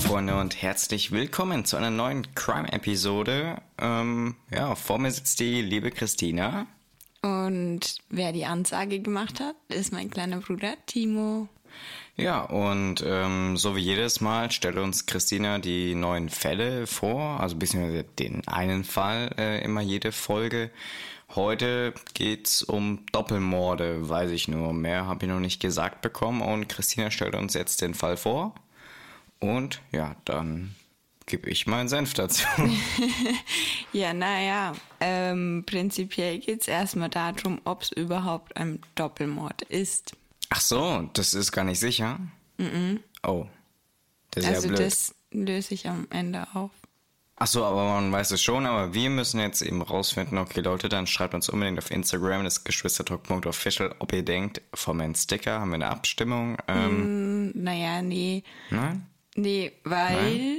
Freunde und herzlich willkommen zu einer neuen Crime-Episode. Ähm, ja, vor mir sitzt die liebe Christina. Und wer die Ansage gemacht hat, ist mein kleiner Bruder Timo. Ja, und ähm, so wie jedes Mal stellt uns Christina die neuen Fälle vor, also beziehungsweise den einen Fall äh, immer jede Folge. Heute geht's um Doppelmorde, weiß ich nur. Mehr habe ich noch nicht gesagt bekommen und Christina stellt uns jetzt den Fall vor. Und ja, dann gebe ich meinen Senf dazu. ja, naja, ähm, prinzipiell geht es erstmal darum, ob es überhaupt ein Doppelmord ist. Ach so, das ist gar nicht sicher? Mm, -mm. Oh, das ist also ja blöd. das löse ich am Ende auf. Ach so, aber man weiß es schon, aber wir müssen jetzt eben rausfinden, okay Leute, dann schreibt uns unbedingt auf Instagram, das geschwistertalk.official, ob ihr denkt, vom Sticker haben wir eine Abstimmung. Ähm, mm, naja, nee. Nein? Nee, weil Nein?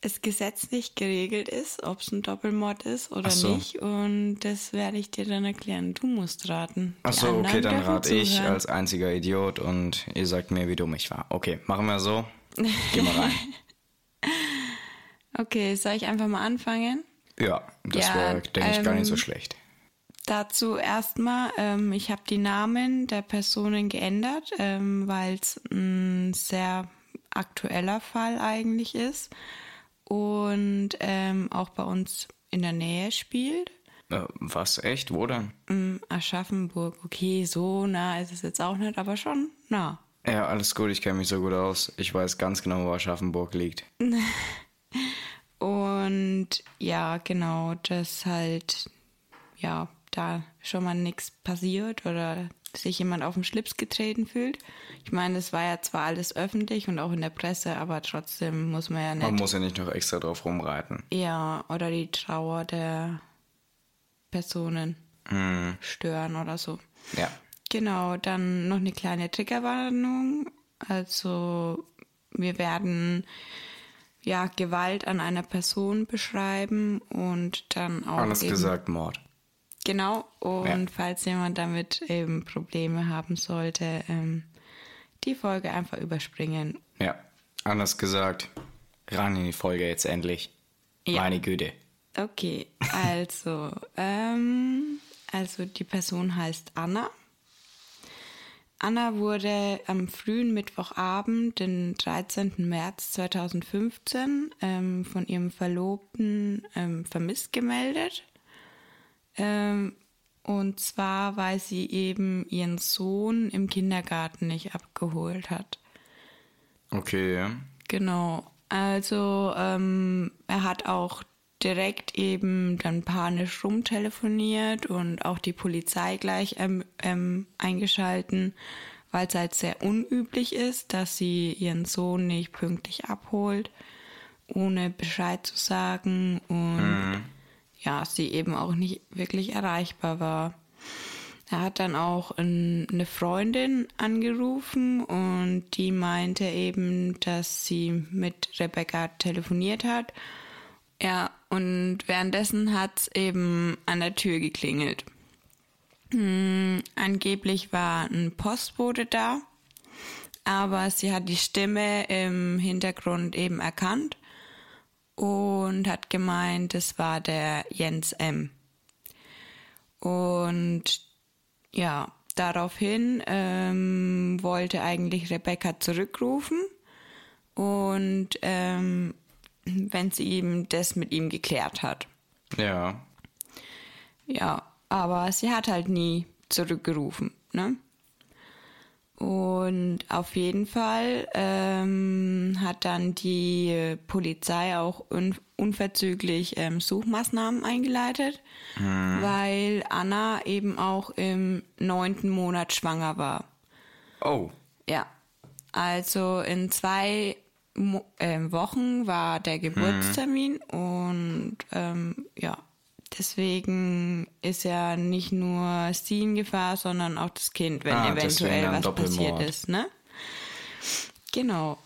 es gesetzlich geregelt ist, ob es ein Doppelmord ist oder so. nicht. Und das werde ich dir dann erklären. Du musst raten. Ach so, okay, dann rate ich als einziger Idiot und ihr sagt mir, wie dumm ich war. Okay, machen wir so. Geh mal rein. okay, soll ich einfach mal anfangen? Ja, das ja, war, denke ich, ähm, gar nicht so ähm, schlecht. Dazu erstmal, ähm, ich habe die Namen der Personen geändert, ähm, weil es ein sehr aktueller Fall eigentlich ist und ähm, auch bei uns in der Nähe spielt. Äh, was, echt? Wo denn? Mm, Aschaffenburg. Okay, so nah ist es jetzt auch nicht, aber schon nah. Ja, alles gut, ich kenne mich so gut aus. Ich weiß ganz genau, wo Aschaffenburg liegt. und ja, genau, dass halt, ja, da schon mal nichts passiert oder sich jemand auf den Schlips getreten fühlt. Ich meine, es war ja zwar alles öffentlich und auch in der Presse, aber trotzdem muss man ja nicht. Man muss ja nicht noch extra drauf rumreiten. Ja, oder die Trauer der Personen hm. stören oder so. Ja. Genau, dann noch eine kleine Triggerwarnung. Also, wir werden ja Gewalt an einer Person beschreiben und dann auch. Alles gesagt, Mord. Genau, und ja. falls jemand damit eben Probleme haben sollte, ähm, die Folge einfach überspringen. Ja, anders gesagt, ran in die Folge jetzt endlich. Ja. Meine Güte. Okay, also, ähm, also die Person heißt Anna. Anna wurde am frühen Mittwochabend, den 13. März 2015, ähm, von ihrem Verlobten ähm, vermisst gemeldet. Ähm, und zwar, weil sie eben ihren Sohn im Kindergarten nicht abgeholt hat. Okay, ja. Genau. Also ähm, er hat auch direkt eben dann panisch rumtelefoniert und auch die Polizei gleich ähm, ähm, eingeschalten, weil es halt sehr unüblich ist, dass sie ihren Sohn nicht pünktlich abholt, ohne Bescheid zu sagen und mhm ja, sie eben auch nicht wirklich erreichbar war. Er hat dann auch eine Freundin angerufen und die meinte eben, dass sie mit Rebecca telefoniert hat. Ja, und währenddessen hat es eben an der Tür geklingelt. Hm, angeblich war ein Postbote da, aber sie hat die Stimme im Hintergrund eben erkannt und hat gemeint, es war der Jens M. Und ja, daraufhin ähm, wollte eigentlich Rebecca zurückrufen und ähm, wenn sie ihm das mit ihm geklärt hat. Ja. Ja, aber sie hat halt nie zurückgerufen, ne? Und auf jeden Fall ähm, hat dann die Polizei auch un unverzüglich ähm, Suchmaßnahmen eingeleitet, mhm. weil Anna eben auch im neunten Monat schwanger war. Oh. Ja. Also in zwei Mo äh, Wochen war der Geburtstermin mhm. und ähm, ja, Deswegen ist ja nicht nur sie in Gefahr, sondern auch das Kind, wenn ah, eventuell was passiert ist, ne? Genau.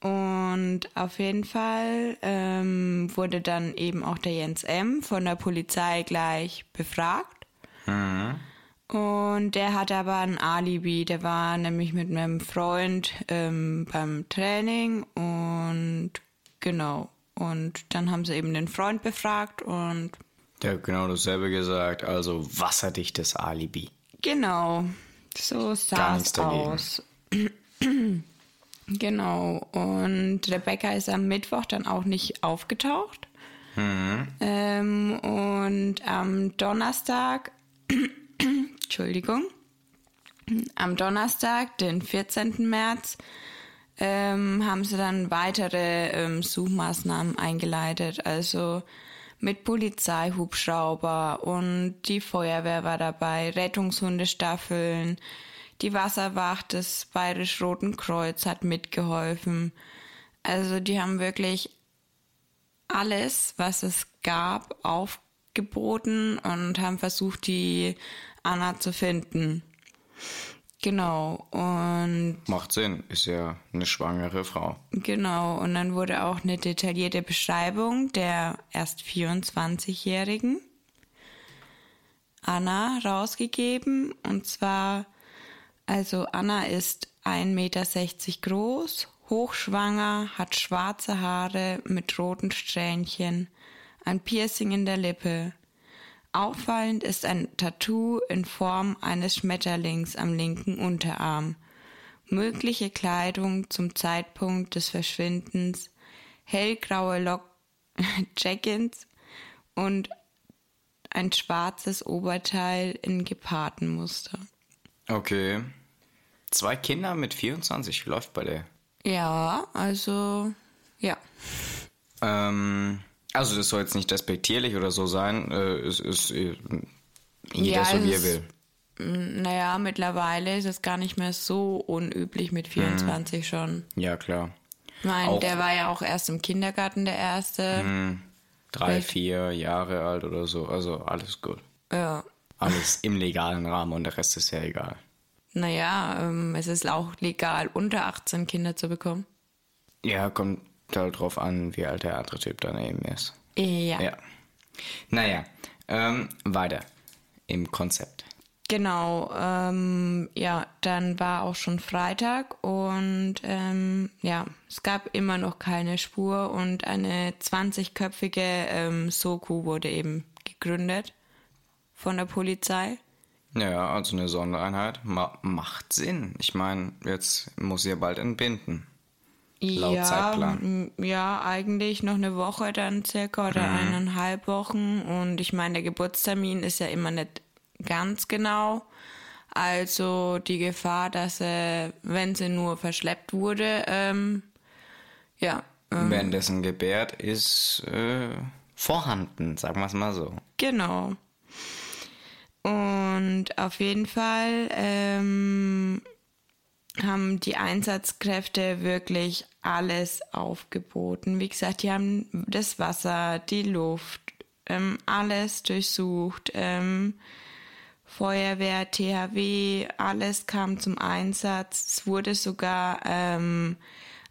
Und auf jeden Fall ähm, wurde dann eben auch der Jens M. von der Polizei gleich befragt. Mhm. Und der hatte aber ein Alibi. Der war nämlich mit einem Freund ähm, beim Training und genau. Und dann haben sie eben den Freund befragt und. Der hat genau dasselbe gesagt, also wasserdichtes Alibi. Genau, so sah es aus. genau, und Rebecca ist am Mittwoch dann auch nicht aufgetaucht. Mhm. Ähm, und am Donnerstag Entschuldigung, am Donnerstag, den 14. März, ähm, haben sie dann weitere ähm, Suchmaßnahmen eingeleitet. Also mit Polizeihubschrauber und die Feuerwehr war dabei, Rettungshundestaffeln, die Wasserwacht des Bayerisch-Roten Kreuz hat mitgeholfen. Also die haben wirklich alles, was es gab, aufgeboten und haben versucht, die Anna zu finden. Genau, und. Macht Sinn, ist ja eine schwangere Frau. Genau, und dann wurde auch eine detaillierte Beschreibung der erst 24-Jährigen Anna rausgegeben. Und zwar, also Anna ist 1,60 Meter groß, hochschwanger, hat schwarze Haare mit roten Strähnchen, ein Piercing in der Lippe, Auffallend ist ein Tattoo in Form eines Schmetterlings am linken Unterarm. Mögliche Kleidung zum Zeitpunkt des Verschwindens hellgraue Lock Jackins und ein schwarzes Oberteil in Gepardenmuster. Okay. Zwei Kinder mit 24 läuft bei der. Ja, also ja. Ähm, also das soll jetzt nicht respektierlich oder so sein. Äh, es ist äh, jeder ja, so wie er will. Naja, mittlerweile ist es gar nicht mehr so unüblich mit 24 hm. schon. Ja, klar. Ich meine, der war ja auch erst im Kindergarten der Erste. Hm. Drei, Vielleicht. vier Jahre alt oder so. Also alles gut. Ja. Alles im legalen Rahmen und der Rest ist ja egal. Naja, ähm, es ist auch legal, unter 18 Kinder zu bekommen. Ja, kommt halt drauf an, wie alt der andere Typ daneben ist. Ja. ja. Naja, ähm, weiter im Konzept. Genau, ähm, ja, dann war auch schon Freitag und ähm, ja, es gab immer noch keine Spur und eine 20-köpfige ähm, Soku wurde eben gegründet von der Polizei. Ja, also eine Sondereinheit Ma macht Sinn. Ich meine, jetzt muss sie ja bald entbinden. Laut ja, Zeitplan. Ja, eigentlich noch eine Woche dann circa oder mhm. eineinhalb Wochen. Und ich meine, der Geburtstermin ist ja immer nicht ganz genau. Also die Gefahr, dass er, wenn sie nur verschleppt wurde, ähm, ja. Ähm, Währenddessen gebärt, ist äh, vorhanden, sagen wir es mal so. Genau. Und auf jeden Fall ähm, haben die Einsatzkräfte wirklich alles aufgeboten. Wie gesagt, die haben das Wasser, die Luft, ähm, alles durchsucht. Ähm, Feuerwehr, THW, alles kam zum Einsatz. Es wurde sogar ähm,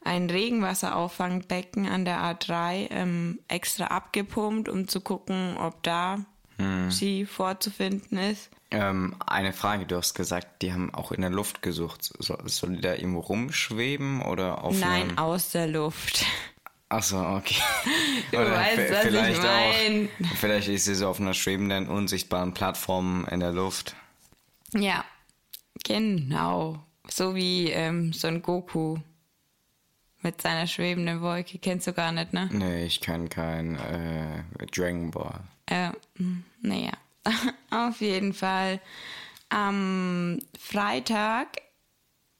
ein Regenwasserauffangbecken an der A3 ähm, extra abgepumpt, um zu gucken, ob da hm. sie vorzufinden ist. Ähm, eine Frage, du hast gesagt, die haben auch in der Luft gesucht. So, soll die da irgendwo rumschweben oder auf Nein, aus der Luft. Achso, okay. Du oder weißt, was vielleicht ich mein. auch. Vielleicht ist sie so auf einer schwebenden, unsichtbaren Plattform in der Luft. Ja, genau. So wie ähm, so ein Goku mit seiner schwebenden Wolke. Kennst du gar nicht, ne? Nee, ich kenne kein äh, Dragon Ball. Äh, naja. Auf jeden Fall. Am Freitag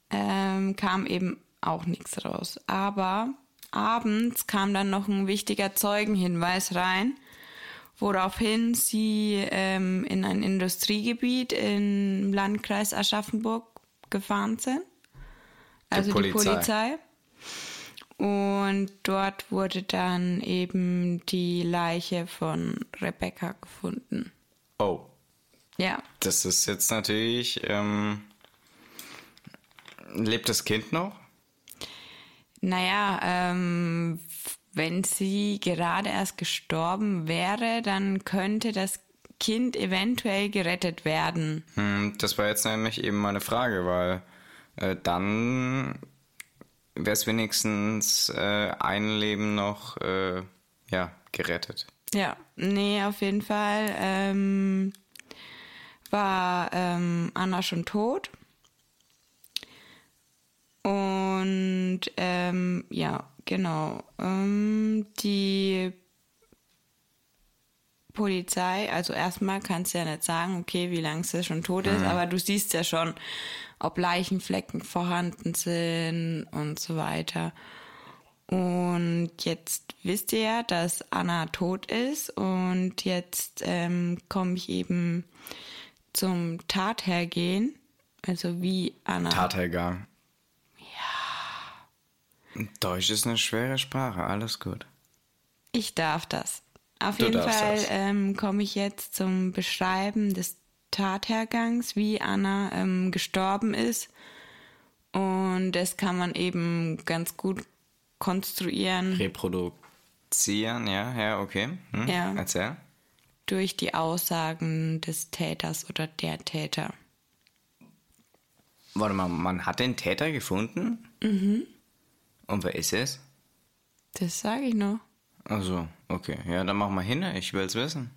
ähm, kam eben auch nichts raus. Aber abends kam dann noch ein wichtiger Zeugenhinweis rein, woraufhin sie ähm, in ein Industriegebiet im Landkreis Aschaffenburg gefahren sind. Also die Polizei. Die Polizei. Und dort wurde dann eben die Leiche von Rebecca gefunden. Oh. Ja. Das ist jetzt natürlich. Ähm, lebt das Kind noch? Naja, ähm, wenn sie gerade erst gestorben wäre, dann könnte das Kind eventuell gerettet werden? Hm, das war jetzt nämlich eben meine Frage, weil äh, dann wäre es wenigstens äh, ein Leben noch äh, ja, gerettet. Ja, nee, auf jeden Fall ähm, war ähm, Anna schon tot. Und ähm, ja, genau. Ähm, die Polizei, also erstmal kannst du ja nicht sagen, okay, wie lange sie schon tot ist, mhm. aber du siehst ja schon, ob Leichenflecken vorhanden sind und so weiter. Und jetzt wisst ihr ja, dass Anna tot ist und jetzt ähm, komme ich eben zum Tathergehen, also wie Anna. Tathergang. Ja. Deutsch ist eine schwere Sprache, alles gut. Ich darf das. Auf du jeden Fall ähm, komme ich jetzt zum Beschreiben des Tathergangs, wie Anna ähm, gestorben ist. Und das kann man eben ganz gut konstruieren. Reproduzieren, ja, ja, okay. Hm, ja. Erzähl. Durch die Aussagen des Täters oder der Täter. Warte mal, man hat den Täter gefunden? Mhm. Und wer ist es? Das sage ich noch. Also, okay. Ja, dann mach mal hin, ich will's wissen.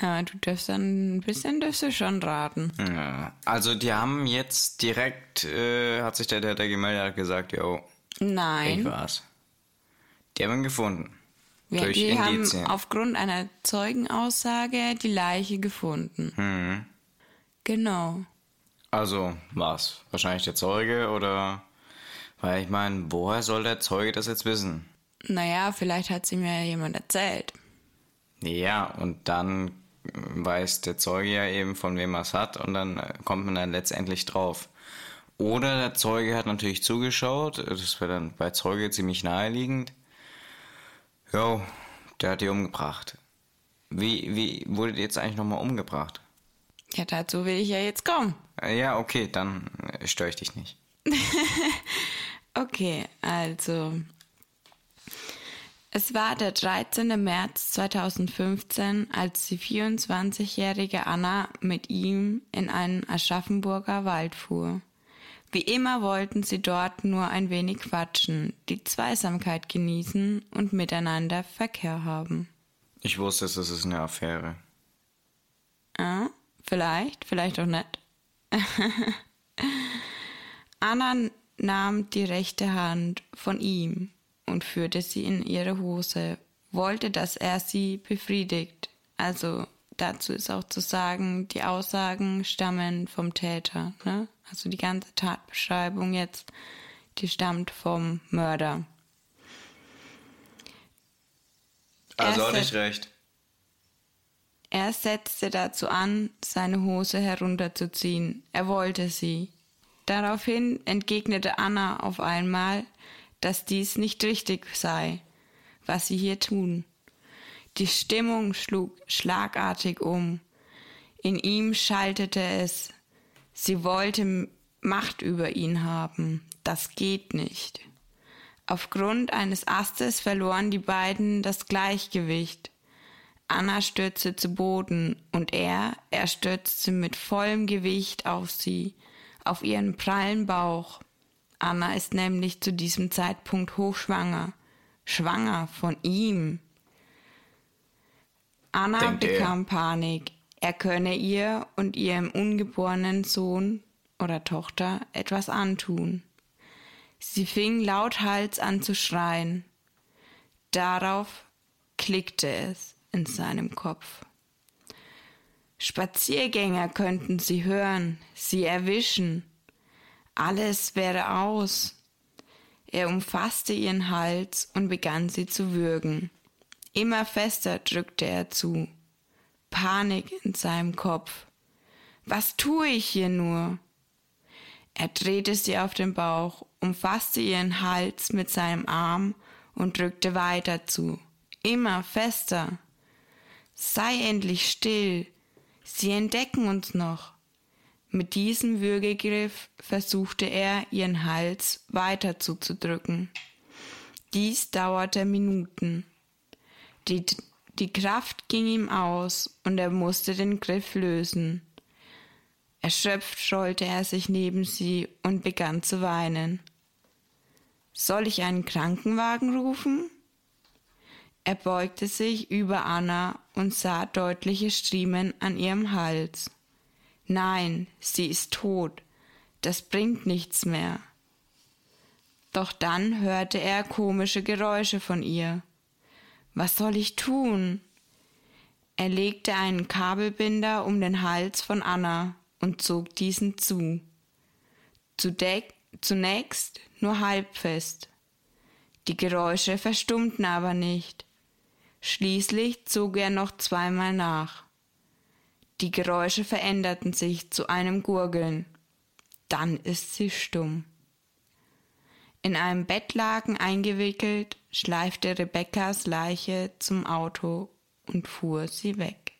Ja, du darfst dann ein bisschen darfst du schon raten. Ja, also die haben jetzt direkt, äh, hat sich der Täter gemeldet, hat gesagt, yo, Nein. Ich war's. Die haben ihn gefunden. Ja, durch die Indizien. haben aufgrund einer Zeugenaussage die Leiche gefunden. Mhm. Genau. Also was? Wahrscheinlich der Zeuge oder? Weil ich meine, woher soll der Zeuge das jetzt wissen? Naja, vielleicht hat sie mir jemand erzählt. Ja, und dann weiß der Zeuge ja eben, von wem er es hat, und dann kommt man dann letztendlich drauf. Oder der Zeuge hat natürlich zugeschaut, das wäre dann bei Zeuge ziemlich naheliegend. Jo, der hat die umgebracht. Wie, wie wurde die jetzt eigentlich nochmal umgebracht? Ja, dazu will ich ja jetzt kommen. Äh, ja, okay, dann äh, störe ich dich nicht. okay, also. Es war der 13. März 2015, als die 24-jährige Anna mit ihm in einen Aschaffenburger Wald fuhr. Wie immer wollten sie dort nur ein wenig quatschen, die Zweisamkeit genießen und miteinander Verkehr haben. Ich wusste, es ist eine Affäre. Ah, vielleicht, vielleicht auch nicht. Anna nahm die rechte Hand von ihm und führte sie in ihre Hose, wollte, dass er sie befriedigt. Also dazu ist auch zu sagen, die Aussagen stammen vom Täter. Ne? Also die ganze Tatbeschreibung jetzt, die stammt vom Mörder. Also hatte ich recht. Er setzte dazu an, seine Hose herunterzuziehen. Er wollte sie. Daraufhin entgegnete Anna auf einmal, dass dies nicht richtig sei, was sie hier tun. Die Stimmung schlug schlagartig um. In ihm schaltete es. Sie wollte Macht über ihn haben. Das geht nicht. Aufgrund eines Astes verloren die beiden das Gleichgewicht. Anna stürzte zu Boden und er, er stürzte mit vollem Gewicht auf sie, auf ihren prallen Bauch. Anna ist nämlich zu diesem Zeitpunkt hochschwanger, schwanger von ihm. Anna Denkt bekam er. Panik. Er könne ihr und ihrem ungeborenen Sohn oder Tochter etwas antun. Sie fing lauthals an zu schreien. Darauf klickte es in seinem Kopf. Spaziergänger könnten sie hören, sie erwischen. Alles wäre aus. Er umfasste ihren Hals und begann sie zu würgen. Immer fester drückte er zu. Panik in seinem Kopf. Was tue ich hier nur? Er drehte sie auf den Bauch, umfasste ihren Hals mit seinem Arm und drückte weiter zu. Immer fester. Sei endlich still. Sie entdecken uns noch. Mit diesem Würgegriff versuchte er, ihren Hals weiter zuzudrücken. Dies dauerte Minuten. Die Die Kraft ging ihm aus und er musste den Griff lösen. Erschöpft schollte er sich neben sie und begann zu weinen. Soll ich einen Krankenwagen rufen? Er beugte sich über Anna und sah deutliche Striemen an ihrem Hals. Nein, sie ist tot. Das bringt nichts mehr. Doch dann hörte er komische Geräusche von ihr. Was soll ich tun? Er legte einen Kabelbinder um den Hals von Anna und zog diesen zu. Zunächst nur halb fest. Die Geräusche verstummten aber nicht. Schließlich zog er noch zweimal nach. Die Geräusche veränderten sich zu einem Gurgeln. Dann ist sie stumm. In einem Bettlaken eingewickelt, schleifte Rebekkas Leiche zum Auto und fuhr sie weg.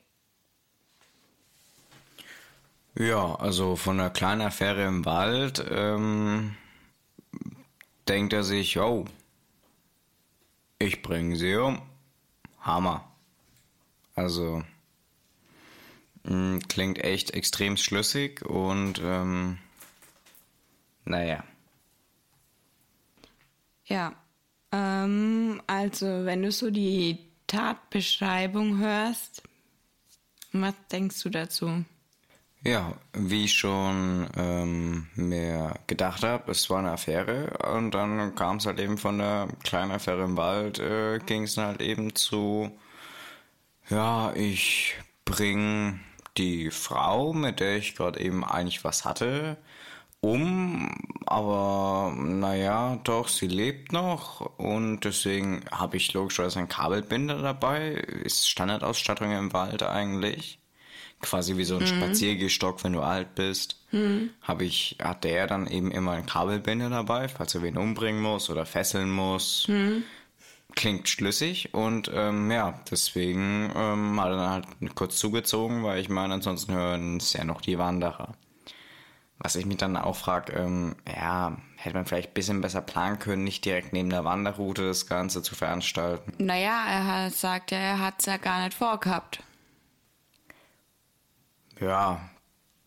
Ja, also von einer kleinen Affäre im Wald ähm, denkt er sich, oh, ich bringe sie um. Hammer. Also mh, mm, klingt echt extrem schlüssig und ähm, naja. Ja, ähm, also wenn du so die Tatbeschreibung hörst, was denkst du dazu? Ja, wie ich schon ähm, mir gedacht habe, es war eine Affäre und dann kam es halt eben von der kleinen Affäre im Wald, äh, ging es halt eben zu, ja, ich bring die Frau, mit der ich gerade eben eigentlich was hatte, um, aber naja, doch, sie lebt noch und deswegen habe ich logischerweise einen Kabelbinder dabei, ist Standardausstattung im Wald eigentlich quasi wie so ein mhm. Spaziergestock, wenn du alt bist, mhm. habe ich, hat der dann eben immer ein Kabelbinder dabei, falls er wen umbringen muss oder fesseln muss. Mhm. Klingt schlüssig und ähm, ja, deswegen ähm, hat er dann halt kurz zugezogen, weil ich meine, ansonsten hören es ja noch die Wanderer. Was ich mich dann auch frage, ähm, ja, hätte man vielleicht ein bisschen besser planen können, nicht direkt neben der Wanderroute das Ganze zu veranstalten. Naja, er hat, sagt ja, er hat es ja gar nicht vorgehabt. Ja,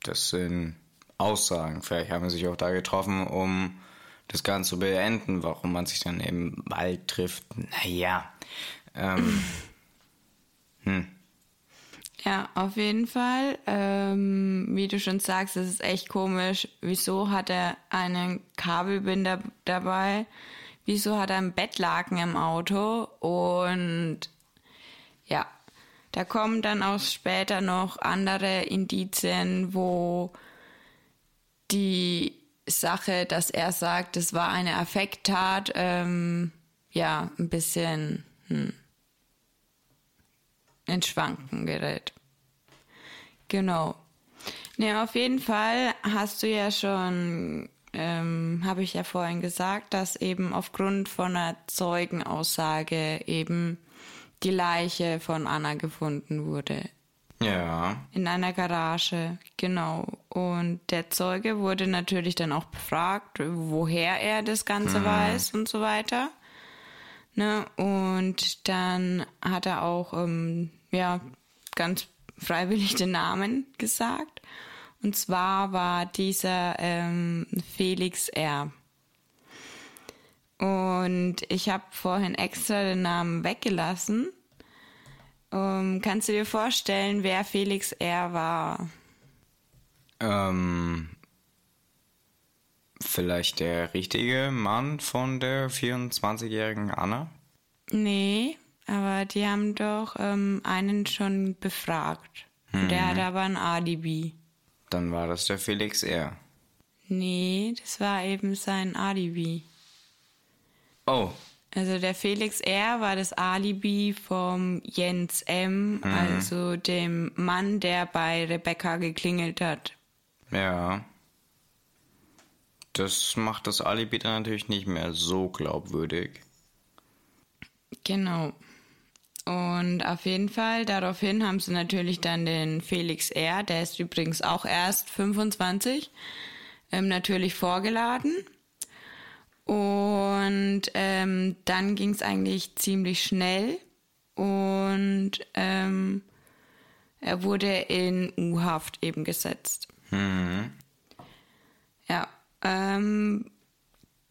das sind Aussagen. Vielleicht haben wir sich auch da getroffen, um das Ganze zu beenden, warum man sich dann im Wald trifft. Naja. Ähm, hm. Ja, auf jeden Fall. Ähm, wie du schon sagst, es ist echt komisch. Wieso hat er einen Kabelbinder dabei? Wieso hat er einen Bettlaken im Auto? Und ja, da kommen dann auch später noch andere Indizien, wo die Sache, dass er sagt, es war eine Affekttat, ähm, ja, ein bisschen hm, ins Schwanken gerät. Genau. Ne, auf jeden Fall hast du ja schon, ähm, habe ich ja vorhin gesagt, dass eben aufgrund von einer Zeugenaussage eben die Leiche von Anna gefunden wurde. Ja. In einer Garage, genau. Und der Zeuge wurde natürlich dann auch befragt, woher er das Ganze mhm. weiß und so weiter. Ne? Und dann hat er auch, ähm, ja, ganz freiwillig den Namen gesagt. Und zwar war dieser ähm, Felix R. Und ich habe vorhin extra den Namen weggelassen. Um, ähm, kannst du dir vorstellen, wer Felix R. war? Ähm, vielleicht der richtige Mann von der 24-jährigen Anna? Nee, aber die haben doch ähm, einen schon befragt. Hm. Der hat aber ein Alibi. Dann war das der Felix R. Nee, das war eben sein Alibi. Oh. Also der Felix R. war das Alibi vom Jens M., mhm. also dem Mann, der bei Rebecca geklingelt hat. Ja. Das macht das Alibi dann natürlich nicht mehr so glaubwürdig. Genau. Und auf jeden Fall, daraufhin haben sie natürlich dann den Felix R., der ist übrigens auch erst 25, ähm, natürlich vorgeladen. Und ähm, dann ging es eigentlich ziemlich schnell. und ähm, er wurde in U-Haft eben gesetzt. Mhm. Ja, ähm,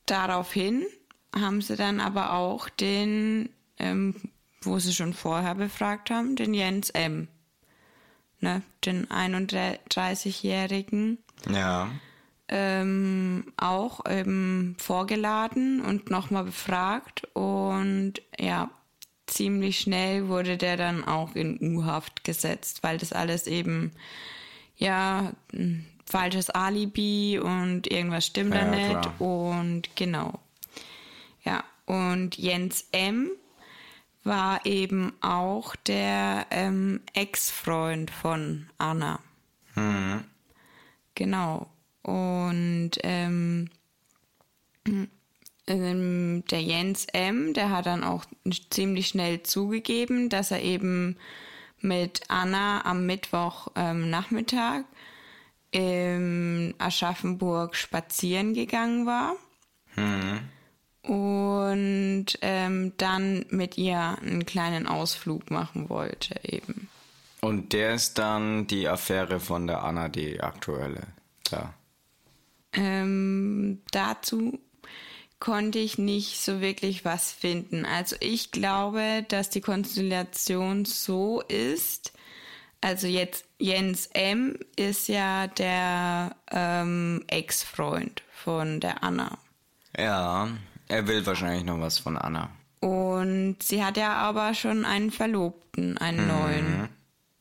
daraufhin haben sie dann aber auch den, ähm, wo sie schon vorher befragt haben, den Jens M. Ne, den 31-Jährigen Ja. ähm, auch ähm, vorgeladen und nochmal befragt. Und ja, ziemlich schnell wurde der dann auch in U-Haft gesetzt, weil das alles eben, ja, falsches Alibi und irgendwas stimmt Ja, da nicht. klar. Und genau. Ja, und Jens M. war eben auch der ähm, Ex-Freund von Anna. Mhm. Genau. Und ähm, ähm, der Jens M., der hat dann auch ziemlich schnell zugegeben, dass er eben mit Anna am Mittwoch ähm, in Aschaffenburg spazieren gegangen war und ähm, dann mit ihr einen kleinen Ausflug machen wollte eben. Und der ist dann die Affäre von der Anna, die aktuelle. Ja. Ähm, dazu konnte ich nicht so wirklich was finden. Also ich glaube, dass die Konstellation so ist. Also jetzt Jens M. ist ja der ähm, Ex-Freund von der Anna. Ja, er will wahrscheinlich noch was von Anna. Und sie hat ja aber schon einen Verlobten, einen neuen.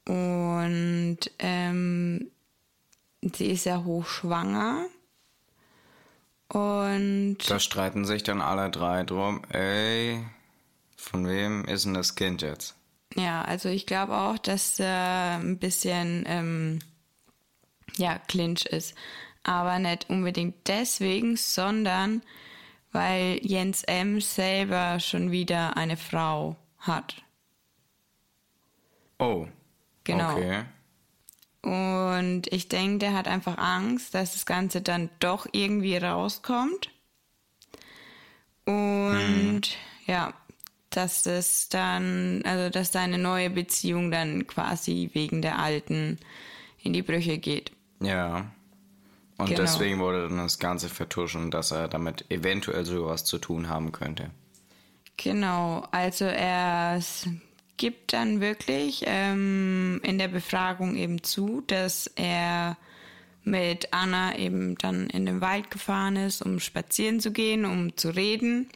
Und ähm, sie ist ja hochschwanger. Und Da streiten sich dann alle drei drum, ey, von wem ist denn das Kind jetzt? Ja, also ich glaube auch, dass äh, ein bisschen ähm, ja Clinch ist, aber nicht unbedingt deswegen, sondern weil Jens M selber schon wieder eine Frau hat. Oh. Genau. Okay. Und ich denke, der hat einfach Angst, dass das Ganze dann doch irgendwie rauskommt. Und ja, dass das dann, also dass seine neue Beziehung dann quasi wegen der alten in die Brüche geht. Ja. Und Genau. deswegen wurde dann das Ganze vertuschen, dass er damit eventuell sowas zu tun haben könnte. Genau, also er gibt dann wirklich ähm, in der Befragung eben zu, dass er mit Anna eben dann in den Wald gefahren ist, um spazieren zu gehen, um zu reden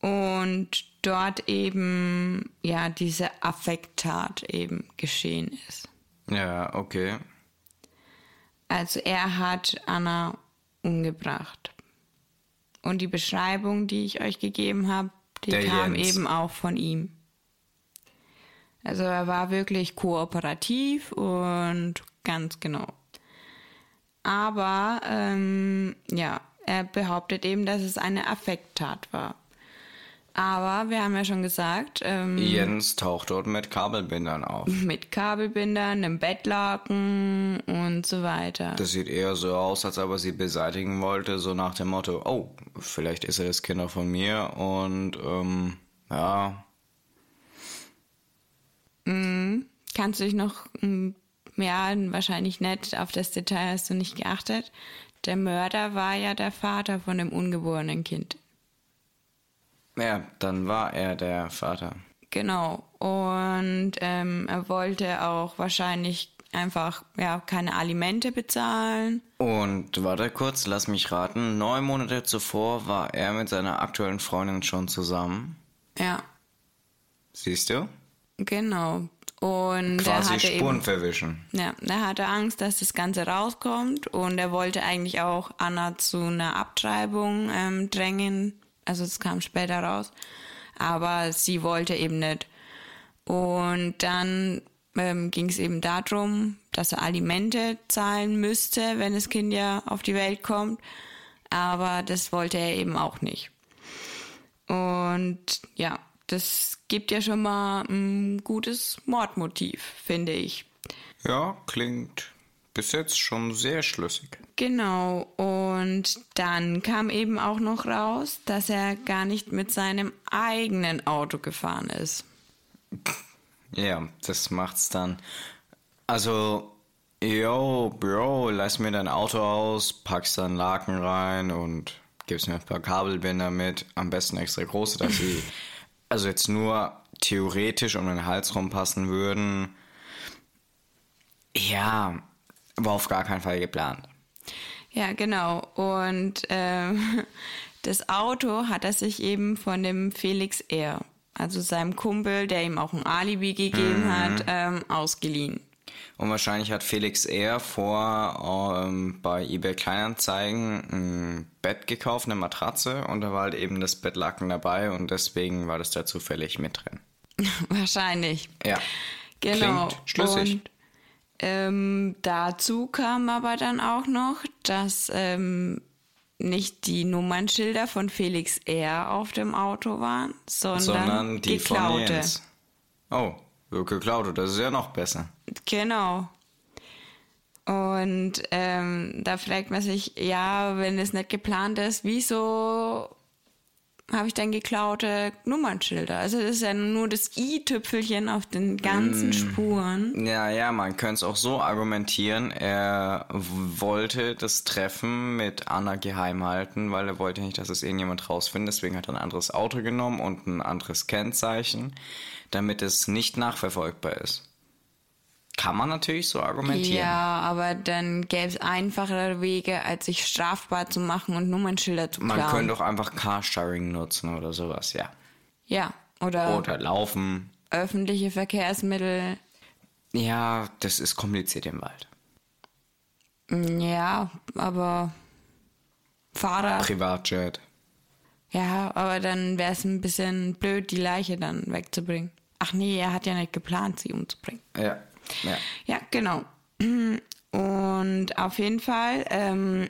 und dort eben ja diese Affekttat eben geschehen ist. Ja, okay. Also er hat Anna umgebracht. Und die Beschreibung, die ich euch gegeben habe, die Der kam Jens. eben auch von ihm. Also er war wirklich kooperativ und ganz genau. Aber ähm, ja, er behauptet eben, dass es eine Affekttat war. Aber wir haben ja schon gesagt, ähm, Jens taucht dort mit Kabelbindern auf. mit Kabelbindern, einem Bettlaken und so weiter. Das sieht eher so aus, als ob er sie beseitigen wollte, so nach dem Motto, oh, vielleicht ist er das Kind auch von mir und ähm, ja, Kannst du dich noch, ja, wahrscheinlich nicht, auf das Detail hast du nicht geachtet. Der Mörder war ja der Vater von dem ungeborenen Kind. Ja, dann war er der Vater. Genau. Und ähm, er wollte auch wahrscheinlich einfach ja keine Alimente bezahlen. Und warte kurz, lass mich raten, neun Monate zuvor war er mit seiner aktuellen Freundin schon zusammen. Ja, Siehst du? genau. Und er Quasi hatte Spuren eben, verwischen. ja, er hatte Angst, dass das Ganze rauskommt und er wollte eigentlich auch Anna zu einer Abtreibung ähm, drängen. Also es kam später raus. Aber sie wollte eben nicht. Und dann ähm, ging es eben darum, dass er Alimente zahlen müsste, wenn das Kind ja auf die Welt kommt. Aber das wollte er eben auch nicht. Und ja, das gibt ja schon mal ein gutes Mordmotiv, finde ich. Ja, klingt bis jetzt schon sehr schlüssig. Genau, und dann kam eben auch noch raus, dass er gar nicht mit seinem eigenen Auto gefahren ist. Ja, das macht's dann. Also, yo, Bro, lass mir dein Auto aus, packst dann Laken rein und gibst mir ein paar Kabelbinder mit. Am besten extra große, dass sie also jetzt nur theoretisch um den Hals rumpassen würden. Ja, war auf gar keinen Fall geplant. Ja, genau. Und ähm, das Auto hat er sich eben von dem Felix R., also seinem Kumpel, der ihm auch ein Alibi gegeben mhm. hat, ähm, ausgeliehen. Und wahrscheinlich hat Felix R. vor ähm, bei eBay Kleinanzeigen ein Bett gekauft, eine Matratze und da war halt eben das Bettlaken dabei und deswegen war das da zufällig mit drin. Wahrscheinlich. Ja. Genau. Klingt schlüssig. Und ähm, dazu kam aber dann auch noch, dass ähm, nicht die Nummernschilder von Felix R. auf dem Auto waren, sondern, Sondern die geklaute. von Jens. Oh, geklaute, das ist ja noch besser. Genau. Und ähm, da fragt man sich, ja, wenn es nicht geplant ist, wieso habe ich dann geklaute Nummernschilder? Also das ist ja nur das i-Tüpfelchen auf den ganzen Spuren. Ja, ja, man könnte es auch so argumentieren. Er wollte das Treffen mit Anna geheim halten, weil er wollte nicht, dass es irgendjemand rausfindet. Deswegen hat er ein anderes Auto genommen und ein anderes Kennzeichen, damit es nicht nachverfolgbar ist. Kann man natürlich so argumentieren. Ja, aber dann gäbe es einfachere Wege, als sich strafbar zu machen und Nummernschilder zu Man klauen. könnte auch einfach Carsharing nutzen oder sowas, ja. ja, oder Oder laufen. öffentliche Verkehrsmittel. Ja, das ist kompliziert im Wald. Ja, aber Fahrrad. Privatjet. Ja, aber dann wäre es ein bisschen blöd, die Leiche dann wegzubringen. Ach nee, er hat ja nicht geplant, sie umzubringen. Ja. Ja. Ja, genau. Und auf jeden Fall ähm,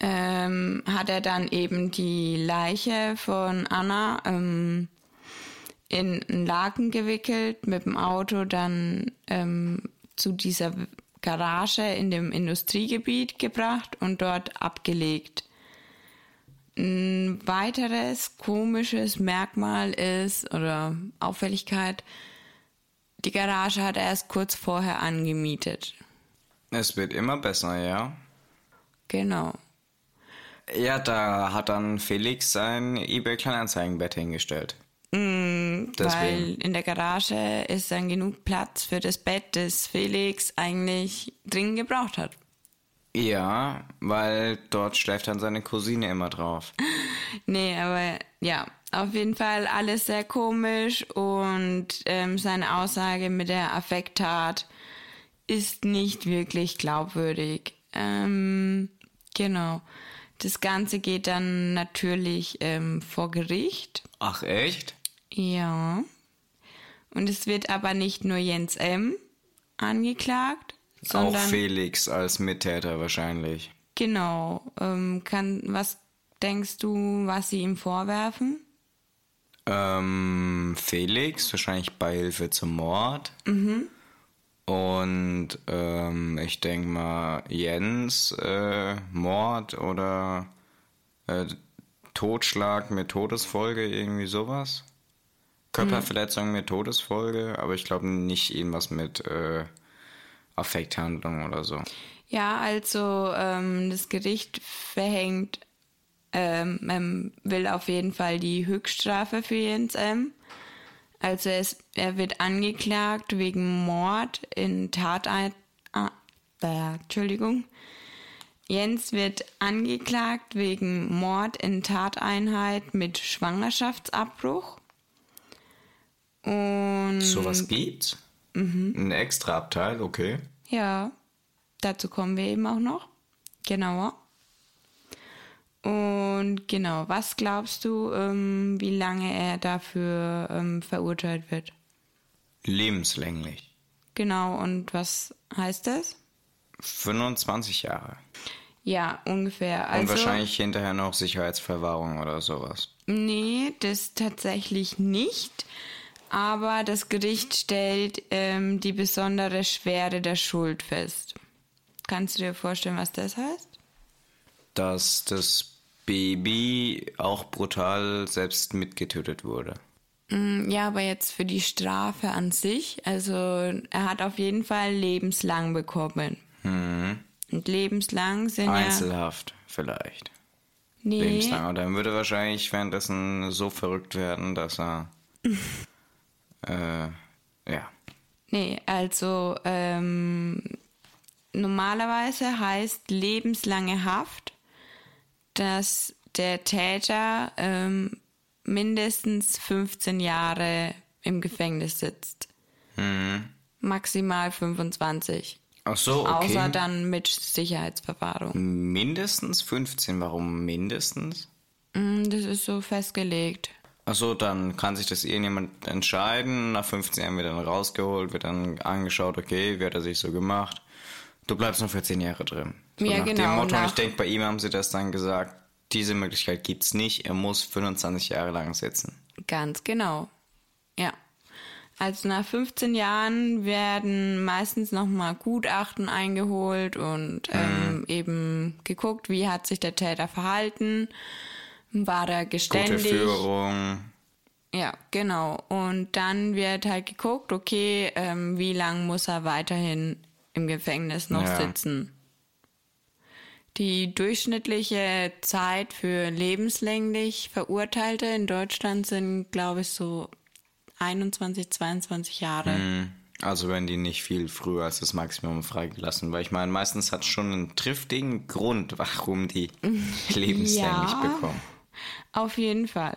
ähm, hat er dann eben die Leiche von Anna ähm, in einen Laken gewickelt, mit dem Auto dann ähm, zu dieser Garage in dem Industriegebiet gebracht und dort abgelegt. Ein weiteres komisches Merkmal ist oder Auffälligkeit, die Garage hat er erst kurz vorher angemietet. Es wird immer besser, ja. Genau. Ja, da hat dann Felix sein eBay Kleinanzeigenbett hingestellt. Mm. Weil in der Garage ist dann genug Platz für das Bett, das Felix eigentlich dringend gebraucht hat. Ja, weil dort schläft dann seine Cousine immer drauf. Nee, aber ja, auf jeden Fall alles sehr komisch und ähm, seine Aussage mit der Affekttat ist nicht wirklich glaubwürdig. Ähm, genau. Das Ganze geht dann natürlich ähm, vor Gericht. Ach echt? Ja. Und es wird aber nicht nur Jens M. angeklagt, Auch sondern Felix als Mittäter wahrscheinlich. genau. Ähm, kann was denkst du, was sie ihm vorwerfen? Ähm, Felix, wahrscheinlich Beihilfe zum Mord. Und ähm, ich denke mal Jens, äh, Mord oder äh, Totschlag mit Todesfolge, irgendwie sowas. Körperverletzung mit Todesfolge, aber ich glaube nicht irgendwas mit äh, Affekthandlung oder so. Ja, also ähm, das Gericht verhängt, ähm, ähm, will auf jeden Fall die Höchststrafe für Jens M. Also es, er wird angeklagt wegen Mord in Tatein... Ah, äh, Entschuldigung. Jens wird angeklagt wegen Mord in Tateinheit mit Schwangerschaftsabbruch. Und Sowas gibt's? Ein extra Abteil, okay. Ja, dazu kommen wir eben auch noch. Genauer. Und genau, was glaubst du, ähm, wie lange er dafür ähm, verurteilt wird? Lebenslänglich. Genau, und was heißt das? 25 Jahre. Ja, ungefähr. Und Also, wahrscheinlich hinterher noch Sicherheitsverwahrung oder sowas. Nee, das tatsächlich nicht. Aber das Gericht stellt ähm, die besondere Schwere der Schuld fest. Kannst du dir vorstellen, was das heißt? Dass das Baby auch brutal selbst mitgetötet wurde. Mm, Ja, aber jetzt für die Strafe an sich, also er hat auf jeden Fall lebenslang bekommen. Und lebenslang sind Einzelhaft vielleicht. ja... Nee, Lebenslang. Und dann würde er wahrscheinlich währenddessen so verrückt werden, dass er. äh, ja. nee, also ähm, normalerweise heißt lebenslange Haft, dass der Täter ähm, mindestens 15 Jahre im Gefängnis sitzt. Maximal 25. Ach so, okay. Außer dann mit Sicherheitsverwahrung. Mindestens 15. Warum mindestens? Mm, Das ist so festgelegt. Ach so, dann kann sich das irgendjemand entscheiden. Nach 15 Jahren wird dann rausgeholt, wird dann angeschaut, okay, wie hat er sich so gemacht. Du bleibst noch für 10 Jahre drin. So Ja, nach dem genau, Motto, und nach- ich denke, bei ihm haben sie das dann gesagt, diese Möglichkeit gibt's nicht. Er muss 25 Jahre lang sitzen. Ganz genau. Ja. Also nach 15 Jahren werden meistens nochmal Gutachten eingeholt und ähm, eben geguckt, wie hat sich der Täter verhalten, war er Gute geständig. Führung. Ja, genau. Und dann wird halt geguckt, okay, ähm, wie lang muss er weiterhin im Gefängnis noch Ja. sitzen. Die durchschnittliche Zeit für lebenslänglich Verurteilte in Deutschland sind, glaube ich, so 21, 22 Jahre. Also werden die nicht viel früher als das Maximum freigelassen. Weil ich meine, meistens hat es schon einen triftigen Grund, warum die lebenslänglich Ja. bekommen. Auf jeden Fall.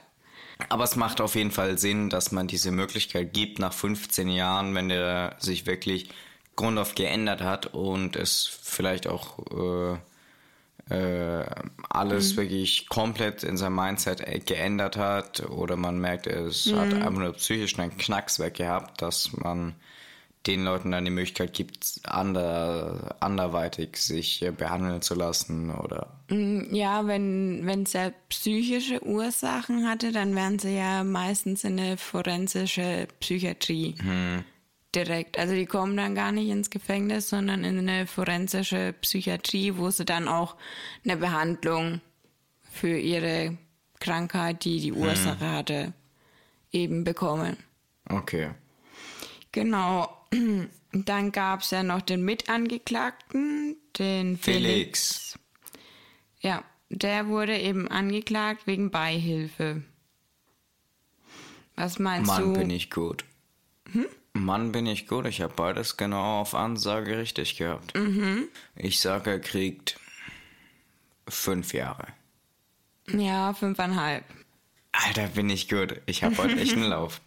Aber es macht auf jeden Fall Sinn, dass man diese Möglichkeit gibt, nach 15 Jahren, wenn der sich wirklich grundauf geändert hat und es vielleicht auch äh, äh, alles wirklich komplett in seinem Mindset äh, geändert hat oder man merkt, es hat einfach nur psychisch einen Knacks weg gehabt, dass man den Leuten dann die Möglichkeit gibt, ander, anderweitig sich äh, behandeln zu lassen oder Ja, wenn wenn es ja psychische Ursachen hatte, dann wären sie ja meistens in eine forensische Psychiatrie direkt. Also die kommen dann gar nicht ins Gefängnis, sondern in eine forensische Psychiatrie, wo sie dann auch eine Behandlung für ihre Krankheit, die die Ursache hatte, eben bekommen. okay. Genau. Dann gab es ja noch den Mitangeklagten, den Felix. Felix. Ja, der wurde eben angeklagt wegen Beihilfe. Was meinst Mann, du? bin ich gut. Mann, bin ich gut. Ich habe beides genau auf Ansage richtig gehabt. Ich sage, er kriegt fünf Jahre. Ja, fünfeinhalb. Alter, bin ich gut. Ich habe heute echt einen Lauf.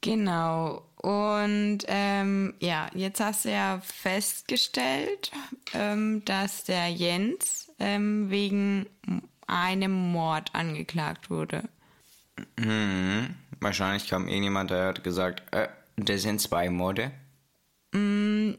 Genau. Und ähm, ja, jetzt hast du ja festgestellt, ähm, dass der Jens ähm, wegen einem Mord angeklagt wurde. Mhm. Wahrscheinlich kam irgendjemand, der hat gesagt, äh, das sind zwei Morde.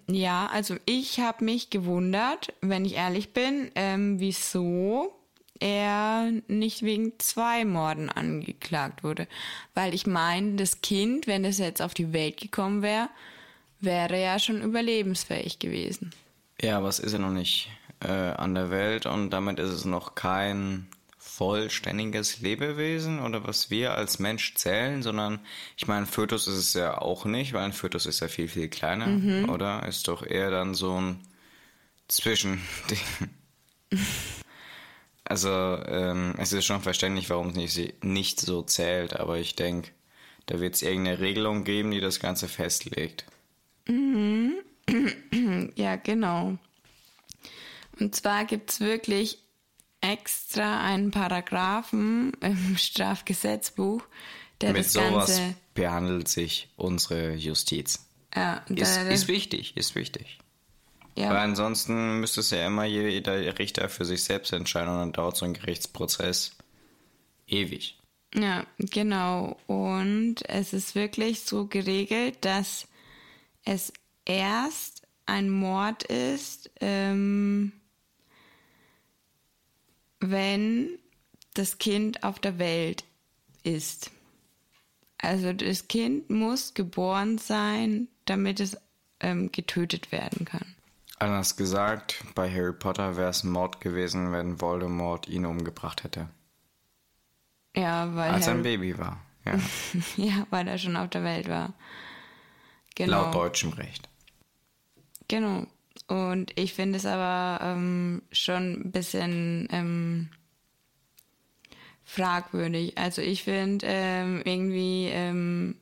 Ja, also ich habe mich gewundert, wenn ich ehrlich bin, ähm, wieso er nicht wegen zwei Morden angeklagt wurde. Weil ich meine, das Kind, wenn es jetzt auf die Welt gekommen wäre, wäre ja schon überlebensfähig gewesen. Ja, aber es ist ja noch nicht äh, an der Welt und damit ist es noch kein vollständiges Lebewesen oder was wir als Mensch zählen, sondern ich meine, Fötus ist es ja auch nicht, weil ein Fötus ist ja viel, viel kleiner, oder? Ist doch eher dann so ein Zwischending. Also, ähm, es ist schon verständlich, warum es nicht, nicht so zählt, aber ich denke, da wird es irgendeine Regelung geben, die das Ganze festlegt. Ja, genau. Und zwar gibt's wirklich extra einen Paragraphen im Strafgesetzbuch, der Mit das sowas Ganze. behandelt sich unsere Justiz. Ja, Ist, ist wichtig, ist wichtig. Ja, Weil ansonsten müsste es ja immer jeder Richter für sich selbst entscheiden und dann dauert so ein Gerichtsprozess ewig. Ja, genau. Und es ist wirklich so geregelt, dass es erst ein Mord ist, ähm, wenn das Kind auf der Welt ist. Also das Kind muss geboren sein, damit es ähm, getötet werden kann. Anders gesagt, bei Harry Potter wäre es ein Mord gewesen, wenn Voldemort ihn umgebracht hätte. Ja, weil Als er ein Baby war. Ja. ja, weil er schon auf der Welt war. Genau. Laut deutschem Recht. Genau. Und ich finde es aber ähm, schon ein bisschen ähm, fragwürdig. Also ich finde ähm, irgendwie, ähm,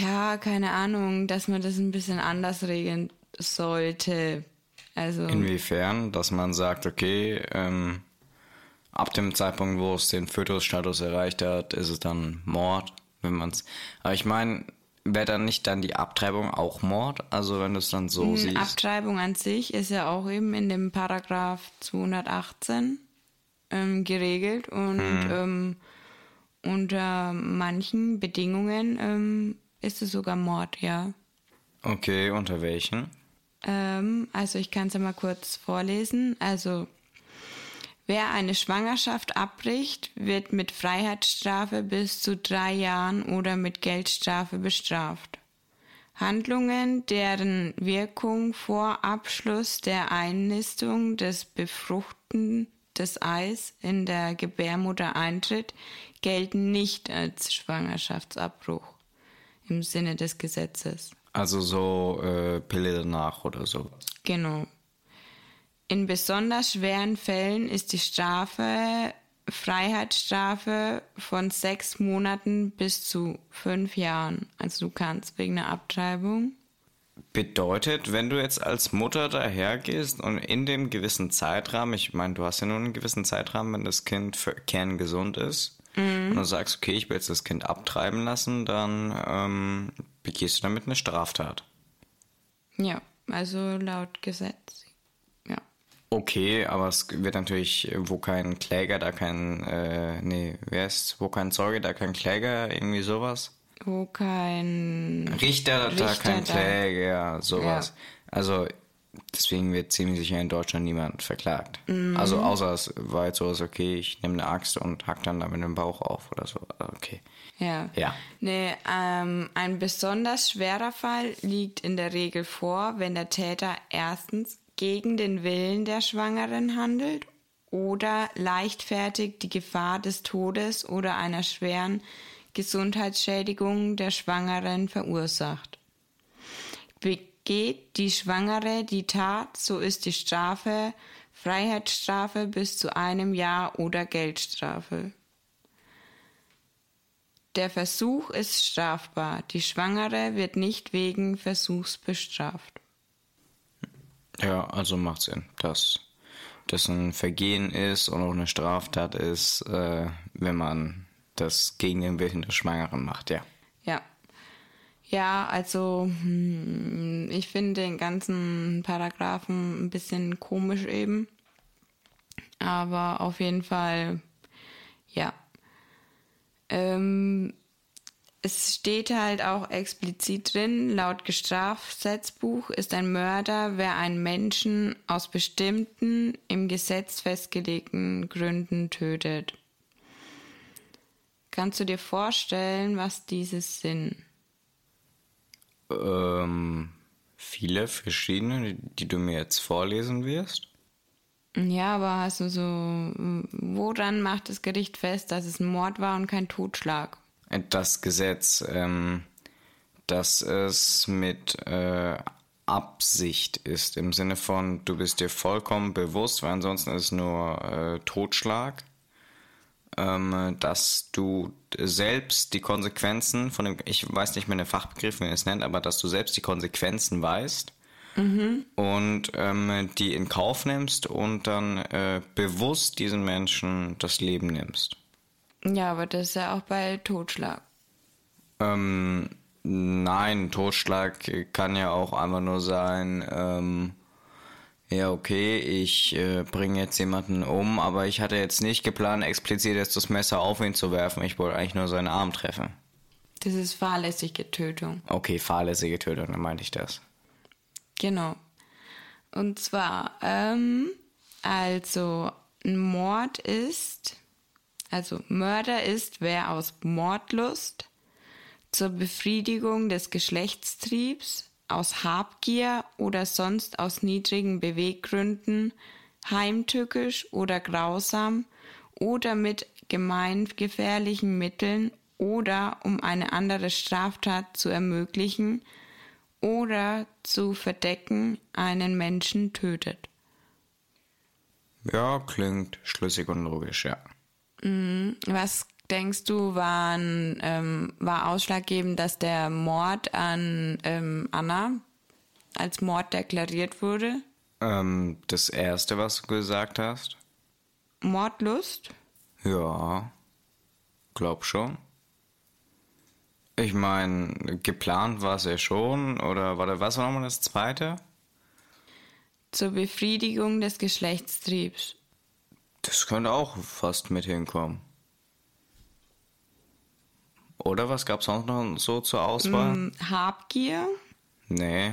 ja, keine Ahnung, dass man das ein bisschen anders regeln sollte. Also Inwiefern, dass man sagt, okay, ähm, ab dem Zeitpunkt, wo es den Fötusstatus erreicht hat, ist es dann Mord, wenn man es. Aber ich meine, wäre dann nicht dann die Abtreibung auch Mord? Also wenn du es dann so Mhm, siehst. Abtreibung an sich ist ja auch eben in dem Paragraph 218 ähm, geregelt und ähm, unter manchen Bedingungen ähm, ist es sogar Mord, ja. Okay, unter welchen? Ähm, also ich kann es ja mal kurz vorlesen. Also wer eine Schwangerschaft abbricht, wird mit Freiheitsstrafe bis zu drei Jahren oder mit Geldstrafe bestraft. Handlungen, deren Wirkung vor Abschluss der Einnistung des Befruchten des Eis in der Gebärmutter eintritt, gelten nicht als Schwangerschaftsabbruch im Sinne des Gesetzes. Also so äh, Pille danach oder so. Genau. In besonders schweren Fällen ist die Strafe Freiheitsstrafe von sechs Monaten bis zu fünf Jahren. Also du kannst wegen einer Abtreibung. Bedeutet, wenn du jetzt als Mutter dahergehst und in dem gewissen Zeitrahmen, ich meine, du hast ja nur einen gewissen Zeitrahmen, wenn das Kind für kerngesund ist, und du sagst, okay, ich will jetzt das Kind abtreiben lassen, dann ähm, begehst du damit eine Straftat. Ja, also laut Gesetz. Ja. Okay, aber es wird natürlich, wo kein Kläger, da kein, äh, nee, wer ist, wo kein Zeuge, da kein Kläger, irgendwie sowas. Wo kein. Richter, da Richter, kein da- Kläger, sowas. Ja. Also, deswegen wird ziemlich sicher in Deutschland niemand verklagt. Mhm. Also, außer es war jetzt so, ist, okay, ich nehme eine Axt und hack dann damit den Bauch auf oder so. Okay. Ja. Ja. Nee, ähm, ein besonders schwerer Fall liegt in der Regel vor, wenn der Täter erstens gegen den Willen der Schwangeren handelt oder leichtfertig die Gefahr des Todes oder einer schweren Gesundheitsschädigung der Schwangeren verursacht. Begeht die Schwangere die Tat, so ist die Strafe Freiheitsstrafe bis zu einem Jahr oder Geldstrafe. Der Versuch ist strafbar. Die Schwangere wird nicht wegen Versuchs bestraft. Ja, also macht Sinn, dass das ein Vergehen ist und auch eine Straftat ist, äh, wenn man das gegen den Willen der Schwangeren macht, ja. Ja. Ja, also hm, ich finde den ganzen Paragraphen ein bisschen komisch eben. Aber auf jeden Fall, ja. Ähm, es steht halt auch explizit drin, laut Strafgesetzbuch ist ein Mörder, wer einen Menschen aus bestimmten, im Gesetz festgelegten Gründen tötet. Kannst du dir vorstellen, was dieses sind? Ähm, viele verschiedene, die, du mir jetzt vorlesen wirst. Ja, aber hast du so, woran macht das Gericht fest, dass es ein Mord war und kein Totschlag? Das Gesetz, ähm, dass es mit äh, Absicht ist, im Sinne von, du bist dir vollkommen bewusst, weil ansonsten ist es nur äh, Totschlag, ähm, dass du selbst die Konsequenzen von dem, ich weiß nicht mehr den Fachbegriff, wie man es nennt, aber dass du selbst die Konsequenzen weißt und ähm, die in Kauf nimmst und dann äh, bewusst diesen Menschen das Leben nimmst. Ja, aber das ist ja auch bei Totschlag. Ähm, nein, Totschlag kann ja auch einfach nur sein, ähm, ja, okay, ich äh, bringe jetzt jemanden um, aber ich hatte jetzt nicht geplant, explizit jetzt das Messer auf ihn zu werfen. Ich wollte eigentlich nur seinen Arm treffen. Das ist fahrlässige Tötung. Okay, fahrlässige Tötung, dann meinte ich das. Genau. Und zwar, ähm, also ein Mord ist, also Mörder ist, wer aus Mordlust zur Befriedigung des Geschlechtstriebs, aus Habgier oder sonst aus niedrigen Beweggründen heimtückisch oder grausam oder mit gemeingefährlichen Mitteln oder um eine andere Straftat zu ermöglichen oder zu verdecken einen Menschen tötet. Ja, klingt schlüssig und logisch, ja. Was denkst du, waren, ähm, war ausschlaggebend, dass der Mord an ähm, Anna als Mord deklariert wurde? Ähm, das erste, was du gesagt hast? Mordlust? Ja, glaub schon. Ich meine, geplant war es ja schon, oder warte, was war nochmal das zweite? Zur Befriedigung des Geschlechtstriebs. Das könnte auch fast mit hinkommen. Oder was gab's sonst noch so zur Auswahl? Hm, Habgier? Nee.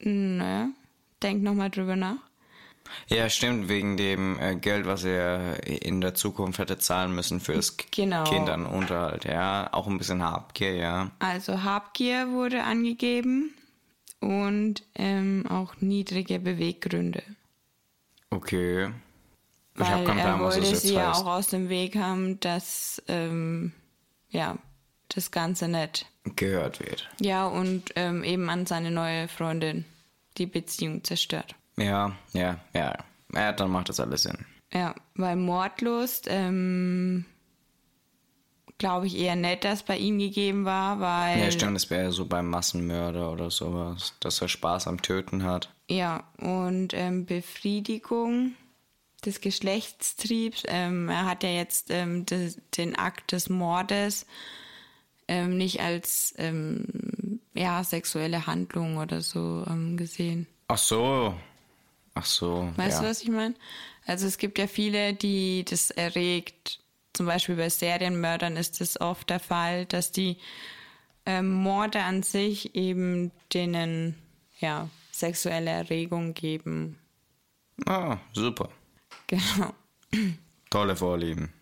Ne. Denk nochmal drüber nach. Ja, stimmt, wegen dem äh, Geld, was er in der Zukunft hätte zahlen müssen für das K- Genau. Kind an Unterhalt. Ja, auch ein bisschen Habgier, ja. Also Habgier wurde angegeben und ähm, auch niedrige Beweggründe. Okay. Ich Weil er wollte sie ja auch aus dem Weg haben, dass ähm, ja das Ganze nicht. Gehört wird. Ja, und ähm, eben an seine neue Freundin die Beziehung zerstört. Ja, ja, ja. Ja, dann macht das alles Sinn. Ja, weil Mordlust, ähm, glaube ich eher nicht, dass bei ihm gegeben war, weil. Ja, stimmt, das wäre ja so beim Massenmörder oder sowas, dass er Spaß am Töten hat. Ja, und ähm, Befriedigung des Geschlechtstriebs. Ähm, er hat ja jetzt ähm, des, den Akt des Mordes ähm, nicht als ähm, ja, sexuelle Handlung oder so ähm, gesehen. Ach so. Ach so. Weißt ja. du, was ich meine? Also es gibt ja viele, die das erregt. Zum Beispiel bei Serienmördern ist es oft der Fall, dass die ähm, Morde an sich eben denen ja sexuelle Erregung geben. Ah, super. Genau. Tolle Vorlieben.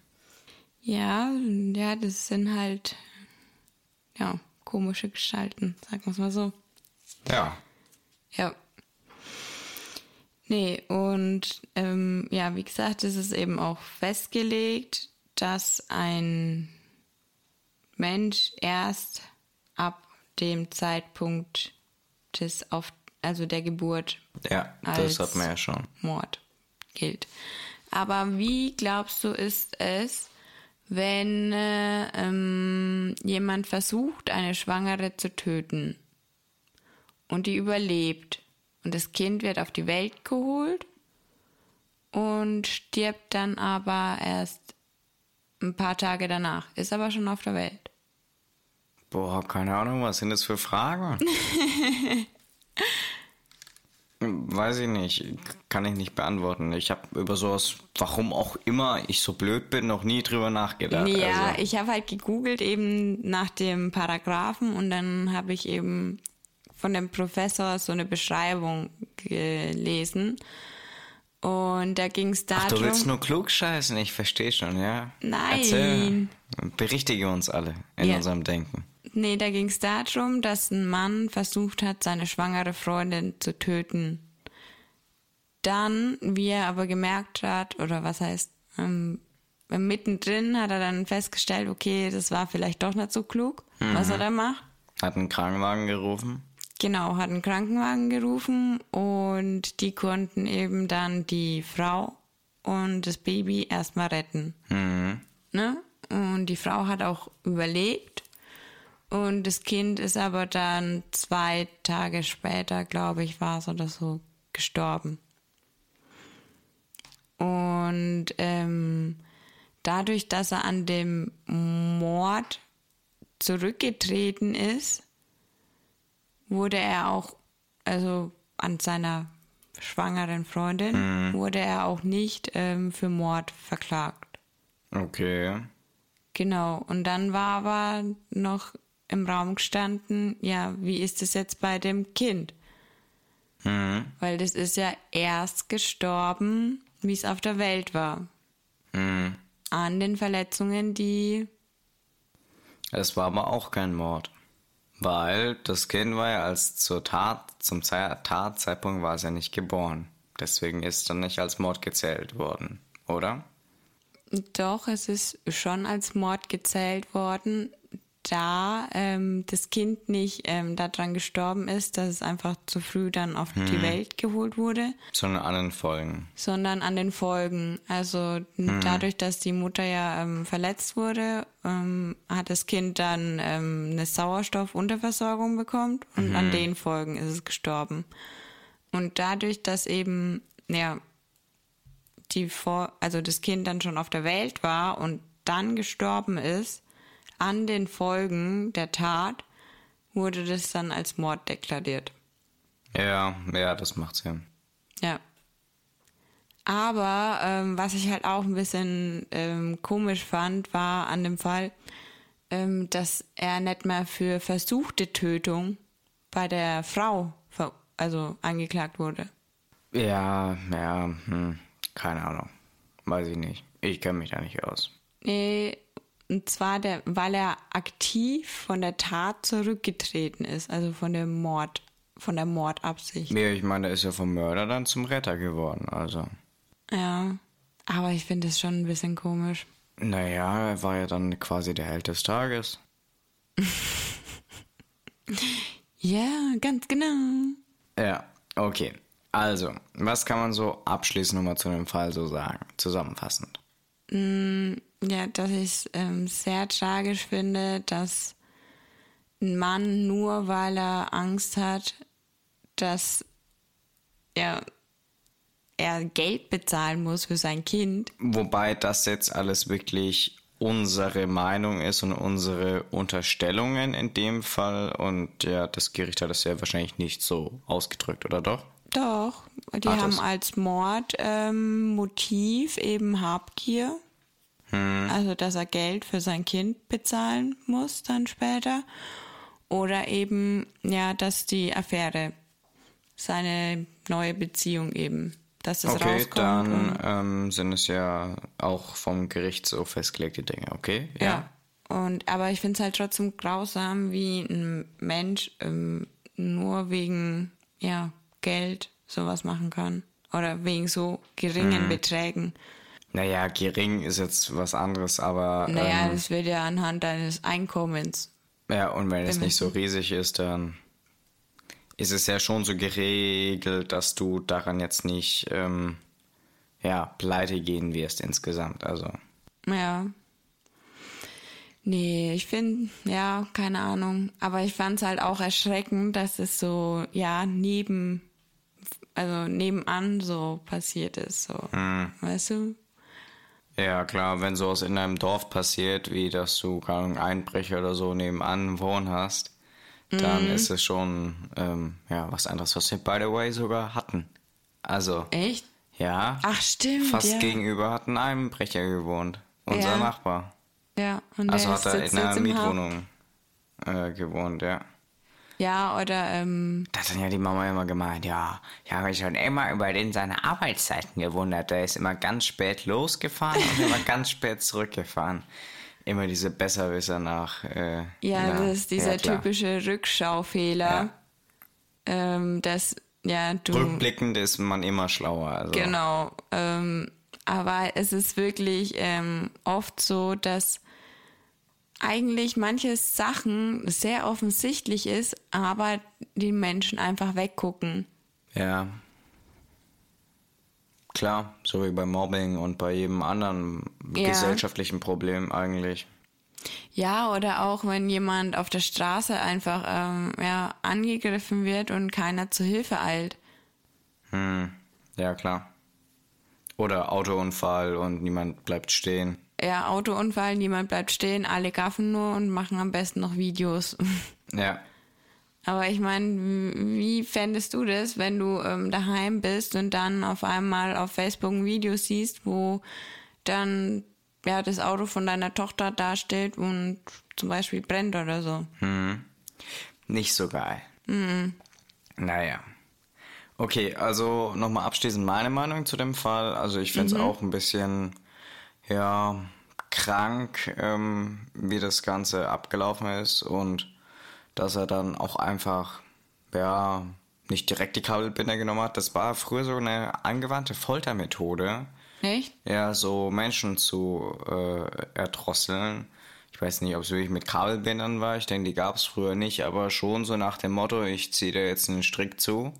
Ja, ja, das sind halt ja komische Gestalten, sagen wir es mal so. Ja. Ja. Nee, und ähm, ja, wie gesagt, es ist eben auch festgelegt, dass ein Mensch erst ab dem Zeitpunkt des auf also der Geburt Ja, Als- das hat man ja schon. Mord gilt. Aber wie glaubst du, ist es, wenn äh, ähm, jemand versucht, eine Schwangere zu töten und die überlebt und das Kind wird auf die Welt geholt und stirbt dann aber erst ein paar Tage danach, ist aber schon auf der Welt. Boah, keine Ahnung, was sind das für Fragen? Weiß ich nicht, kann ich nicht beantworten. Ich habe über sowas, warum auch immer ich so blöd bin, noch nie drüber nachgedacht. Ja, also, ich habe halt gegoogelt eben nach dem Paragraphen und dann habe ich eben von dem Professor so eine Beschreibung gelesen. Und da ging es darum. Ach, du willst nur klug scheißen, ich verstehe schon, ja? Nein. Erzähl. Berichtige uns alle in Ja. unserem Denken. Nee, da ging es darum, dass ein Mann versucht hat, seine schwangere Freundin zu töten. Dann, wie er aber gemerkt hat, oder was heißt, ähm, mittendrin hat er dann festgestellt, okay, das war vielleicht doch nicht so klug, was er da macht. Hat einen Krankenwagen gerufen. Genau, hat einen Krankenwagen gerufen und die konnten eben dann die Frau und das Baby erstmal retten. Mhm. Ne? Und die Frau hat auch überlebt und das Kind ist aber dann zwei Tage später, glaube ich, war es oder so, gestorben. Und ähm, dadurch, dass er an dem Mord zurückgetreten ist, wurde er auch, also an seiner schwangeren Freundin, wurde er auch nicht ähm, für Mord verklagt. Okay. Genau. Und dann war aber noch im Raum gestanden, ja, wie ist es jetzt bei dem Kind? Mhm. Weil das ist ja erst gestorben, wie es auf der Welt war. Mhm. An den Verletzungen, die. Es war aber auch kein Mord. Weil das Kind war ja als zur Tat, zum Ze- Tatzeitpunkt war es ja nicht geboren. Deswegen ist es dann nicht als Mord gezählt worden. oder? Doch, es ist schon als Mord gezählt worden, da ähm, das Kind nicht ähm, daran gestorben ist, dass es einfach zu früh dann auf die Welt geholt wurde, Sondern an den Folgen. sondern an den Folgen. Also dadurch, dass die Mutter ja ähm, verletzt wurde, ähm, hat das Kind dann ähm, eine Sauerstoffunterversorgung bekommen und an den Folgen ist es gestorben. Und dadurch, dass eben ja die vor, also das Kind dann schon auf der Welt war und dann gestorben ist, an den Folgen der Tat, wurde das dann als Mord deklariert. Ja, ja, das macht Sinn. Ja. Aber ähm, was ich halt auch ein bisschen ähm, komisch fand, war an dem Fall, ähm, dass er nicht mehr für versuchte Tötung bei der Frau also angeklagt wurde. Ja, ja, hm, keine Ahnung. Weiß ich nicht. Ich kenne mich da nicht aus. Nee, und zwar, der, weil er aktiv von der Tat zurückgetreten ist, also von dem Mord, von der Mordabsicht. Nee, ich meine, der ist ja vom Mörder dann zum Retter geworden, also. Ja, aber ich finde es schon ein bisschen komisch. Naja, er war ja dann quasi der Held des Tages. Ja, ganz genau. Ja, okay. Also, was kann man so abschließend nochmal zu dem Fall so sagen, zusammenfassend? Ja, dass ich es ähm, sehr tragisch finde, dass ein Mann nur weil er Angst hat, dass er, er Geld bezahlen muss für sein Kind. Wobei das jetzt alles wirklich unsere Meinung ist und unsere Unterstellungen in dem Fall. Und ja, das Gericht hat das ja wahrscheinlich nicht so ausgedrückt, oder doch? Doch, die Hat haben als Mord ähm, eben Habgier. Also, dass er Geld für sein Kind bezahlen muss dann später. Oder eben, ja, dass die Affäre, seine neue Beziehung eben, dass das Okay, rauskommt. dann und, ähm, sind es ja auch vom Gericht so festgelegte Dinge, okay? ja. Und, aber ich finde es halt trotzdem grausam, wie ein Mensch ähm, nur wegen, ja, Geld sowas machen kann. Oder wegen so geringen Mhm. Beträgen. Naja, gering ist jetzt was anderes, aber Naja, ähm, das wird ja anhand deines Einkommens. ja, und wenn es nicht so riesig ist, dann ist es ja schon so geregelt, dass du daran jetzt nicht ähm, ja, pleite gehen wirst insgesamt. Also, Ja. Nee, ich finde, ja, keine Ahnung. Aber ich fand es halt auch erschreckend, dass es so, ja, neben, also nebenan so passiert ist. So. Hm. Weißt du? ja klar, wenn sowas in einem Dorf passiert, wie dass du Ahnung, Einbrecher oder so nebenan wohnen hast, dann ist es schon ähm, ja, was anderes, was wir by the way sogar hatten. Also, Echt? ja. Ach, stimmt. Fast ja. gegenüber hat ein Einbrecher gewohnt. Unser Ja. Nachbar. Ja, und Also der hat er in einer. Mietwohnung äh, gewohnt, ja. Ja, oder, ähm, Da hat dann ja die Mama immer gemeint, ja, ich habe mich schon immer über den seine Arbeitszeiten gewundert. Der ist immer ganz spät losgefahren und immer ganz spät zurückgefahren. Immer diese Besserwisser nach. Äh, ja, na, das ist dieser ja, typische Rückschaufehler. Ja. Ähm, dass, ja, du. Rückblickend ist man immer schlauer. Also. Genau. Ähm, aber es ist wirklich ähm, oft so, dass eigentlich manche Sachen sehr offensichtlich ist, aber die Menschen einfach weggucken. Ja. Klar, so wie bei Mobbing und bei jedem anderen Ja. gesellschaftlichen Problem eigentlich. Ja, oder auch wenn jemand auf der Straße einfach ähm, ja, angegriffen wird und keiner zu Hilfe eilt. Hm, ja klar. Oder Autounfall und niemand bleibt stehen. Ja, Autounfall, niemand bleibt stehen, alle gaffen nur und machen am besten noch Videos. Ja. Aber ich meine, wie fändest du das, wenn du ähm, daheim bist und dann auf einmal auf Facebook ein Video siehst, wo dann ja das Auto von deiner Tochter dasteht und zum Beispiel brennt oder so? Nicht so geil. Naja. Okay, also nochmal abschließend meine Meinung zu dem Fall. Also ich finde es auch ein bisschen, ja, krank, ähm, wie das Ganze abgelaufen ist und dass er dann auch einfach, ja, nicht direkt die Kabelbinder genommen hat. Das war früher so eine angewandte Foltermethode. Echt? Ja, so Menschen zu äh, erdrosseln. Ich weiß nicht, ob es wirklich mit Kabelbindern war. Ich denke, die gab es früher nicht, aber schon so nach dem Motto, ich ziehe dir jetzt einen Strick zu.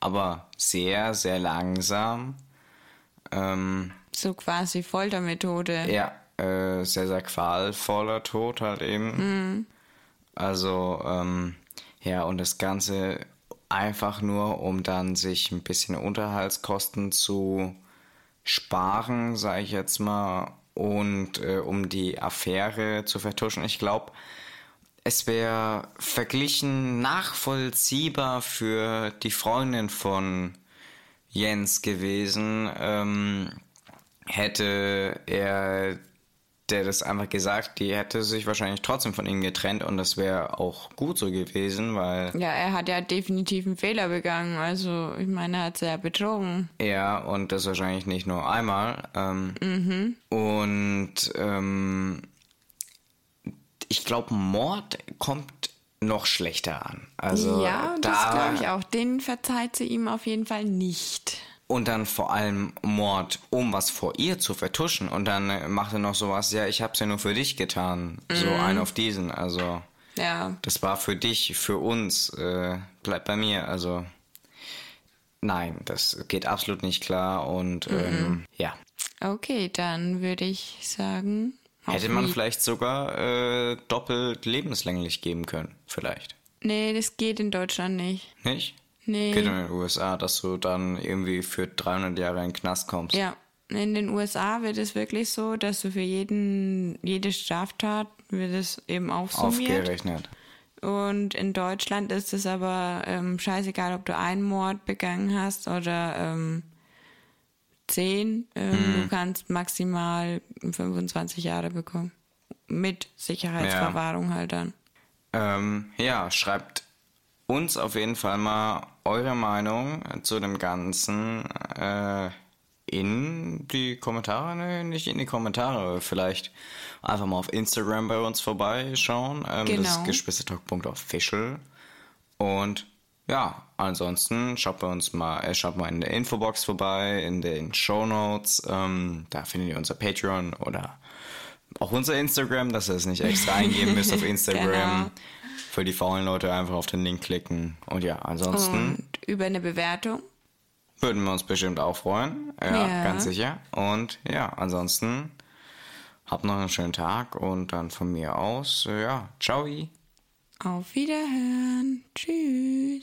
Aber sehr, sehr langsam. Ähm, So quasi Foltermethode. ja, äh, sehr, sehr qualvoller Tod halt eben. Also, ähm, ja, und das Ganze einfach nur, um dann sich ein bisschen Unterhaltskosten zu sparen, sage ich jetzt mal, und äh, um die Affäre zu vertuschen. Ich glaube, es wäre verglichen nachvollziehbar für die Freundin von Jens gewesen, ähm, hätte er der das einfach gesagt, die hätte sich wahrscheinlich trotzdem von ihm getrennt und das wäre auch gut so gewesen, weil Ja, er hat ja definitiv einen Fehler begangen. Also, ich meine, er hat sie ja betrogen. er und das wahrscheinlich nicht nur einmal. Ähm, Und ähm, ich glaube, Mord kommt noch schlechter an. Also ja, das da glaube ich auch. Den verzeiht sie ihm auf jeden Fall nicht. Und dann vor allem Mord, um was vor ihr zu vertuschen. Und dann äh, macht er noch sowas, ja, ich hab's ja nur für dich getan, so ein auf diesen, also Ja, das war für dich, für uns, äh, bleib bei mir, also nein, das geht absolut nicht klar und ähm, ja, okay, dann würde ich sagen. hätte man vielleicht sogar äh, doppelt lebenslänglich geben können, vielleicht, Nee, das geht in Deutschland nicht. nicht? Nee. Geht in den USA, dass du dann irgendwie für 300 Jahre in den Knast kommst. Ja, in den USA wird es wirklich so, dass du für jeden, jede Straftat wird es eben aufsummiert. Aufgerechnet. Und in Deutschland ist es aber ähm, scheißegal, ob du einen Mord begangen hast oder ähm, zehn. Ähm, Mhm. Du kannst maximal 25 Jahre bekommen. Mit Sicherheitsverwahrung halt dann. Ähm, ja, schreibt uns auf jeden Fall mal eure Meinung zu dem Ganzen äh, in die Kommentare. Nee, nicht in die Kommentare. Vielleicht einfach mal auf Instagram bei uns vorbeischauen. Ähm, Das Genau. ist geschwistertalk.official. Und ja, ansonsten schaut bei uns mal, äh, schaut mal in der Infobox vorbei, in den Show Notes. Ähm, da findet ihr unser Patreon oder auch unser Instagram, dass ihr es nicht extra eingeben müsst auf Instagram. Genau. Für die faulen Leute einfach auf den Link klicken. Und ja, ansonsten Und über eine Bewertung. würden wir uns bestimmt auch freuen. Ja, Ja. ganz sicher. Und ja, ansonsten habt noch einen schönen Tag und dann von mir aus, ja, ciao. Auf Wiederhören. Tschüss.